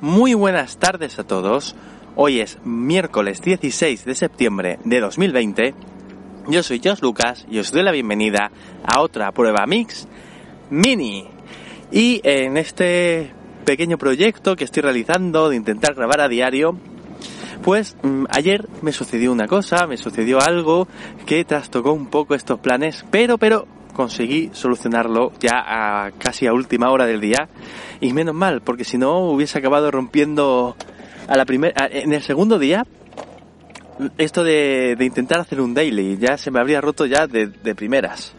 Muy buenas tardes a todos. Hoy es miércoles 16 de septiembre de 2020. Yo soy Josh Lucas y os doy la bienvenida a otra prueba mix mini. Y en este pequeño proyecto que estoy realizando de intentar grabar a diario, pues mm, ayer me sucedió una cosa, me sucedió algo que trastocó un poco estos planes, pero, pero conseguí solucionarlo ya a casi a última hora del día. Y menos mal porque si no hubiese acabado rompiendo a la primera en el segundo día esto de, intentar hacer un daily ya se me habría roto ya de, de primeras.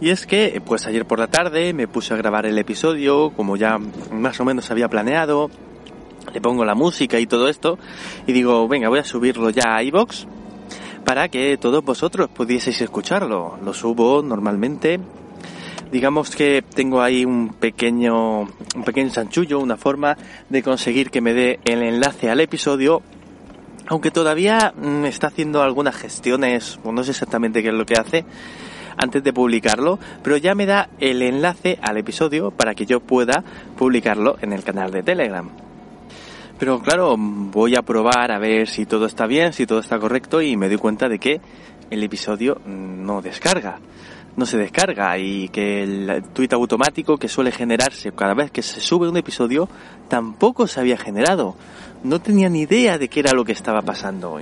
Y es que pues ayer por la tarde me puse a grabar el episodio como ya más o menos había planeado le pongo la música y todo esto y digo venga voy a subirlo ya a iBox para que todos vosotros pudieseis escucharlo. Lo subo normalmente. Digamos que tengo ahí un pequeño, un pequeño chanchullo, una forma de conseguir que me dé el enlace al episodio. Aunque todavía mm, está haciendo algunas gestiones, no sé exactamente qué es lo que hace, antes de publicarlo, pero ya me da el enlace al episodio para que yo pueda publicarlo en el canal de Telegram. Pero claro, voy a probar a ver si todo está bien, si todo está correcto y me doy cuenta de que el episodio no descarga. No se descarga y que el tweet automático que suele generarse cada vez que se sube un episodio tampoco se había generado. No tenía ni idea de qué era lo que estaba pasando.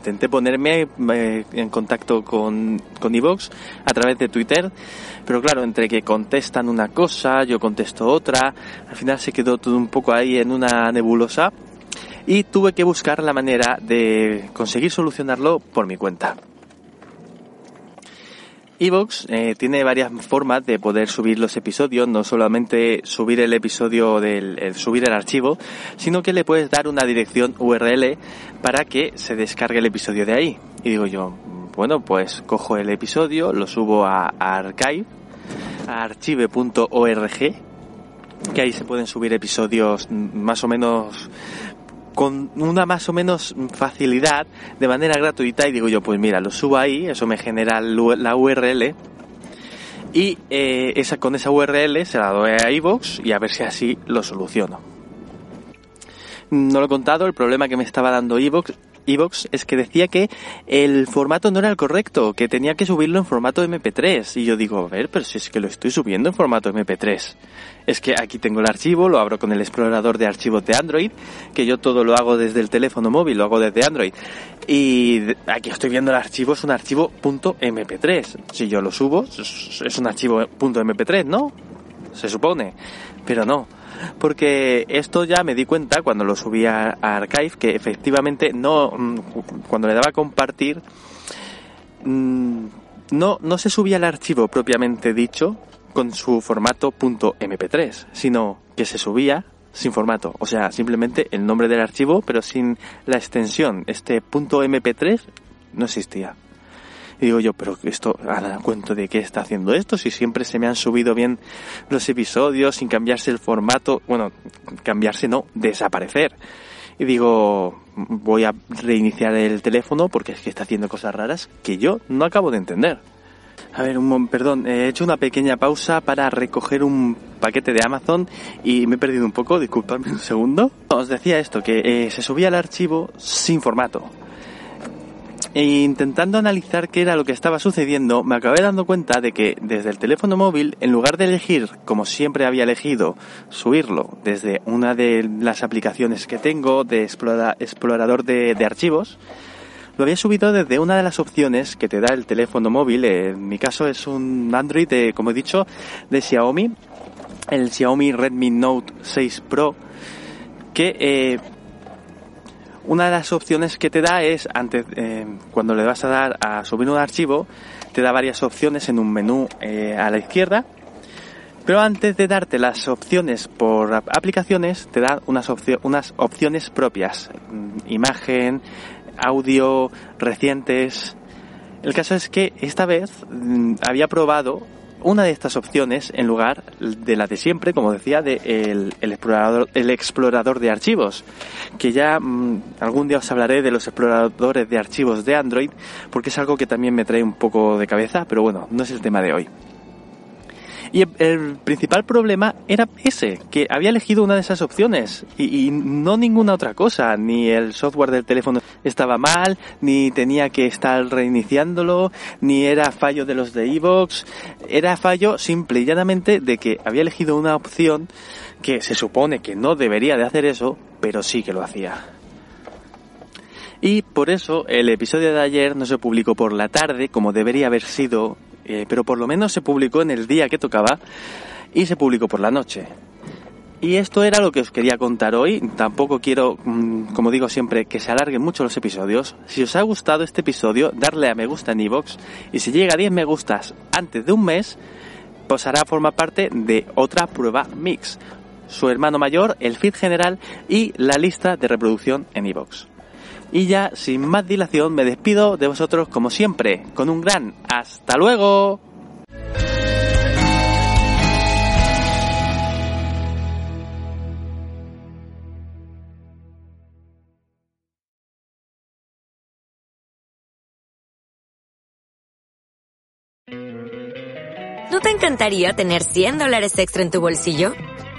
Intenté ponerme eh, en contacto con, con Evox a través de Twitter, pero claro, entre que contestan una cosa, yo contesto otra, al final se quedó todo un poco ahí en una nebulosa y tuve que buscar la manera de conseguir solucionarlo por mi cuenta. Evox eh, tiene varias formas de poder subir los episodios, no solamente subir el episodio del el subir el archivo, sino que le puedes dar una dirección URL para que se descargue el episodio de ahí. Y digo yo, bueno, pues cojo el episodio, lo subo a, a archive, a archive.org, que ahí se pueden subir episodios más o menos con una más o menos facilidad de manera gratuita y digo yo pues mira lo subo ahí eso me genera la URL y eh, esa con esa URL se la doy a iVoox y a ver si así lo soluciono. No lo he contado el problema que me estaba dando iVoox Evox es que decía que el formato no era el correcto, que tenía que subirlo en formato MP3. Y yo digo, a ver, pero si es que lo estoy subiendo en formato MP3. Es que aquí tengo el archivo, lo abro con el explorador de archivos de Android, que yo todo lo hago desde el teléfono móvil, lo hago desde Android. Y aquí estoy viendo el archivo, es un archivo .mp3. Si yo lo subo, es un archivo .mp3, ¿no? Se supone. Pero no porque esto ya me di cuenta cuando lo subí a, Archive que efectivamente no, mm, cuando le daba a compartir, mm, no, no se subía el archivo propiamente dicho con su formato .mp3, sino que se subía sin formato, o sea, simplemente el nombre del archivo, pero sin la extensión. Este .mp3 no existía. Y digo yo, pero esto, ahora cuento de qué está haciendo esto, si siempre se me han subido bien los episodios sin cambiarse el formato, bueno, cambiarse no, desaparecer. Y digo, voy a reiniciar el teléfono porque es que está haciendo cosas raras que yo no acabo de entender. A ver, un perdón, he hecho una pequeña pausa para recoger un paquete de Amazon y me he perdido un poco, disculpadme un segundo. Os decía esto, que eh, se subía el archivo sin formato. E intentando analizar qué era lo que estaba sucediendo, me acabé dando cuenta de que desde el teléfono móvil, en lugar de elegir, como siempre había elegido, subirlo desde una de las aplicaciones que tengo de explorador de, archivos, lo había subido desde una de las opciones que te da el teléfono móvil. En mi caso es un Android, de, como he dicho, de Xiaomi, el Xiaomi Redmi Note 6 Pro, que eh, una de las opciones que te da es, antes, eh, cuando le vas a dar a subir un archivo, te da varias opciones en un menú eh, a la izquierda. Pero antes de darte las opciones por aplicaciones, te da unas, opciones propias. Mm, imagen, audio, recientes. El caso es que esta vez mm, había probado una de estas opciones en lugar de la de siempre, como decía, de el, explorador, el explorador de archivos, que ya mm, algún día os hablaré de los exploradores de archivos de Android, porque es algo que también me trae un poco de cabeza, pero bueno, no es el tema de hoy. Y el, principal problema era ese, que había elegido una de esas opciones y, no ninguna otra cosa. Ni el software del teléfono estaba mal, ni tenía que estar reiniciándolo, ni era fallo de los de iVoox. Era fallo simple y llanamente de que había elegido una opción que se supone que no debería de hacer eso, pero sí que lo hacía. Y por eso el episodio de ayer no se publicó por la tarde como debería haber sido eh, pero por lo menos se publicó en el día que tocaba y se publicó por la noche. Y esto era lo que os quería contar hoy. Tampoco quiero, mm, como digo siempre, que se alarguen mucho los episodios. Si os ha gustado este episodio, darle a me gusta en iVoox. Y si llega a 10 me gustas antes de un mes, pues hará forma parte de otra prueba mix. Su hermano mayor, el feed general y la lista de reproducción en iVoox. Y ya, sin más dilación, me despido de vosotros como siempre, con un gran hasta luego. ¿No te encantaría tener 100 dólares extra en tu bolsillo?